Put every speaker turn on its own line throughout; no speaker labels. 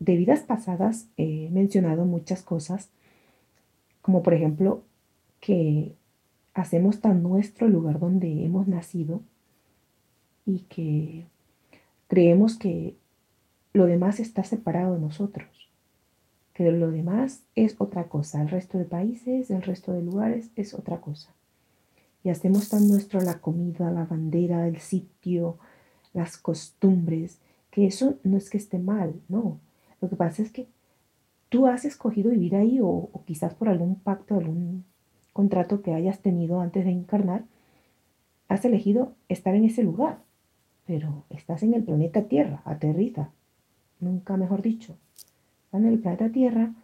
de vidas pasadas he mencionado muchas cosas, como por ejemplo que hacemos tan nuestro el lugar donde hemos nacido y que creemos que lo demás está separado de nosotros, que lo demás es otra cosa, el resto de países, el resto de lugares es otra cosa. Y hacemos tan nuestro la comida, la bandera, el sitio, las costumbres, que eso no es que esté mal, no. Lo que pasa es que tú has escogido vivir ahí o, quizás por algún pacto, algún contrato que hayas tenido antes de encarnar, has elegido estar en ese lugar, pero estás en el planeta Tierra, aterriza, nunca mejor dicho, en el planeta Tierra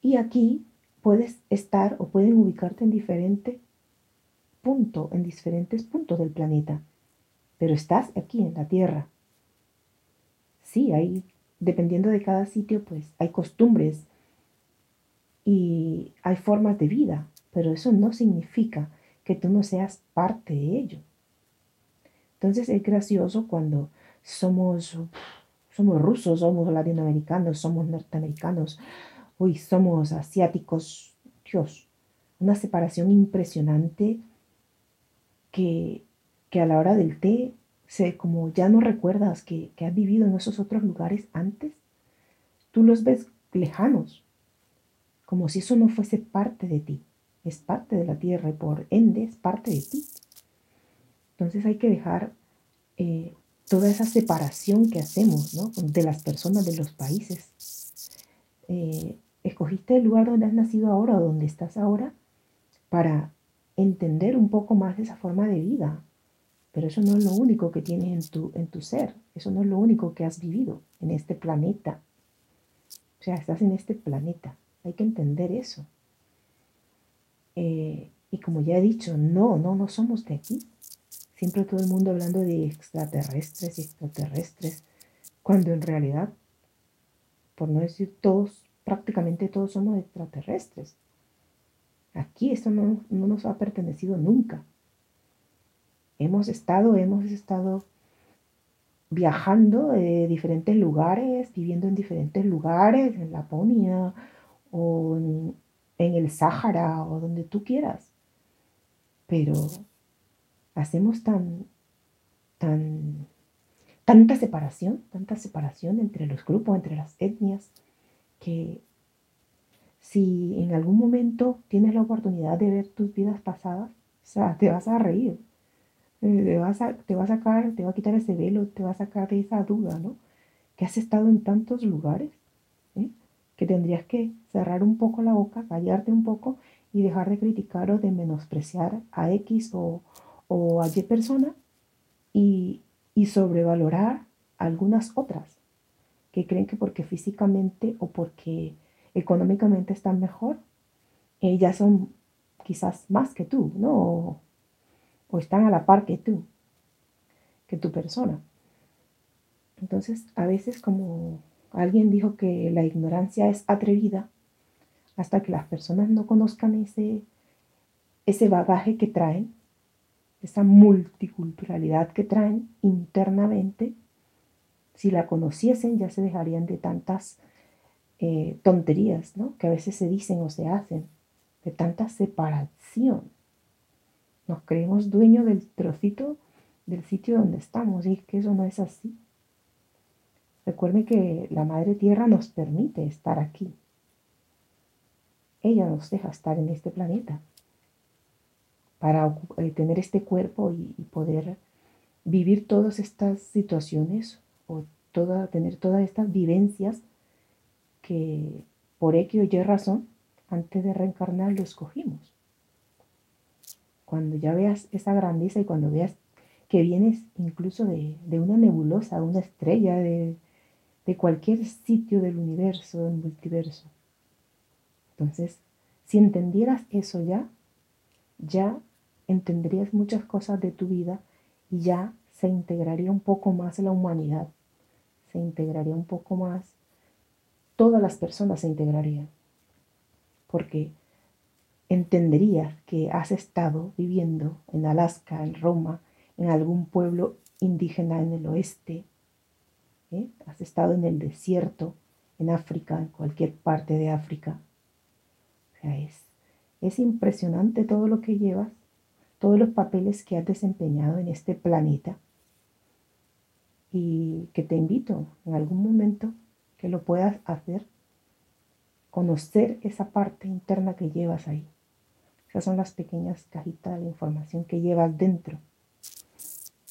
y aquí puedes estar o pueden ubicarte en diferente punto, en diferentes puntos del planeta, pero estás aquí en la Tierra. Sí, hay, dependiendo de cada sitio, pues hay costumbres y hay formas de vida, pero eso no significa que tú no seas parte de ello. Entonces es gracioso cuando somos, somos rusos, somos latinoamericanos, somos norteamericanos, hoy somos asiáticos, Dios, una separación impresionante que, que a la hora del té, como ya no recuerdas que, que has vivido en esos otros lugares antes, tú los ves lejanos, como si eso no fuese parte de ti es parte de la tierra y por ende es parte de ti. Entonces hay que dejar eh, toda esa separación que hacemos ¿no? de las personas, de los países. Eh, escogiste el lugar donde has nacido ahora o donde estás ahora para entender un poco más esa forma de vida. Pero eso no es lo único que tienes en tu, en tu ser. Eso no es lo único que has vivido en este planeta. O sea, estás en este planeta. Hay que entender eso. Eh, y como ya he dicho, no, no, no somos de aquí. Siempre todo el mundo hablando de extraterrestres extraterrestres, cuando en realidad, por no decir todos, prácticamente todos somos extraterrestres. Aquí esto no, no nos ha pertenecido nunca. Hemos estado, hemos estado viajando de diferentes lugares, viviendo en diferentes lugares, en Laponia o en el Sáhara o donde tú quieras. Pero hacemos tan, tan, tanta separación, tanta separación entre los grupos, entre las etnias, que si en algún momento tienes la oportunidad de ver tus vidas pasadas, o sea, te vas a reír, te vas a, te va a sacar, te va a quitar ese velo, te va a sacar de esa duda, ¿no? Que has estado en tantos lugares que tendrías que cerrar un poco la boca, callarte un poco y dejar de criticar o de menospreciar a X o, a Y persona y, y sobrevalorar algunas otras que creen que porque físicamente o porque económicamente están mejor, ellas son quizás más que tú, ¿no? O, o, están a la par que tú, que tu persona. Entonces, a veces como Alguien dijo que la ignorancia es atrevida hasta que las personas no conozcan ese, ese bagaje que traen, esa multiculturalidad que traen internamente. Si la conociesen ya se dejarían de tantas eh, tonterías ¿no? que a veces se dicen o se hacen, de tanta separación. Nos creemos dueños del trocito del sitio donde estamos y es que eso no es así. Recuerde que la Madre Tierra nos permite estar aquí. Ella nos deja estar en este planeta para eh, tener este cuerpo y, poder vivir todas estas situaciones o toda, tener todas estas vivencias que por X o Y razón, antes de reencarnar lo escogimos. Cuando ya veas esa grandeza y cuando veas que vienes incluso de, de una nebulosa, de una estrella, de, de cualquier sitio del universo, del multiverso. Entonces, si entendieras eso ya, ya entenderías muchas cosas de tu vida y ya se integraría un poco más la humanidad, se integraría un poco más, todas las personas se integrarían, porque entenderías que has estado viviendo en Alaska, en Roma, en algún pueblo indígena en el oeste, ¿eh? has estado en el desierto, en África, en cualquier parte de África. O sea, es, es impresionante todo lo que llevas, todos los papeles que has desempeñado en este planeta y que te invito en algún momento que lo puedas hacer, conocer esa parte interna que llevas ahí. Esas son las pequeñas cajitas de información que llevas dentro.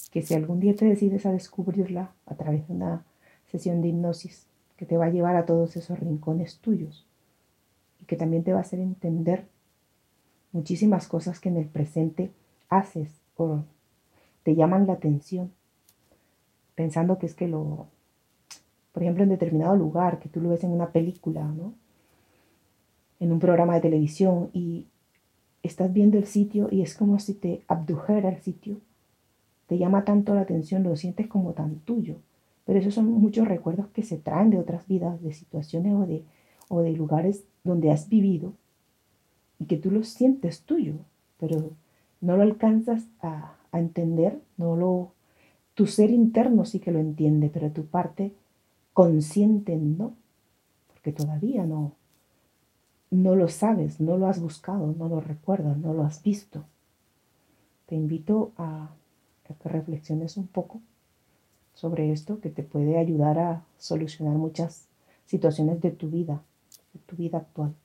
Que si algún día te decides a descubrirla a través de una sesión de hipnosis, que te va a llevar a todos esos rincones tuyos y que también te va a hacer entender muchísimas cosas que en el presente haces o te llaman la atención pensando que es que lo, por ejemplo, en determinado lugar, que tú lo ves en una película, ¿no? En un programa de televisión y estás viendo el sitio y es como si te abdujera el sitio. Te llama tanto la atención, lo sientes como tan tuyo. Pero esos son muchos recuerdos que se traen de otras vidas, de situaciones o de, o de lugares donde has vivido y que tú lo sientes tuyo, pero no lo alcanzas a, a entender, no lo tu ser interno sí que lo entiende, pero tu parte consciente no, porque todavía no, no lo sabes, no lo has buscado, no lo recuerdas, no lo has visto. Te invito a, que reflexiones un poco sobre esto que te puede ayudar a solucionar muchas situaciones de tu vida, de tu vida actual.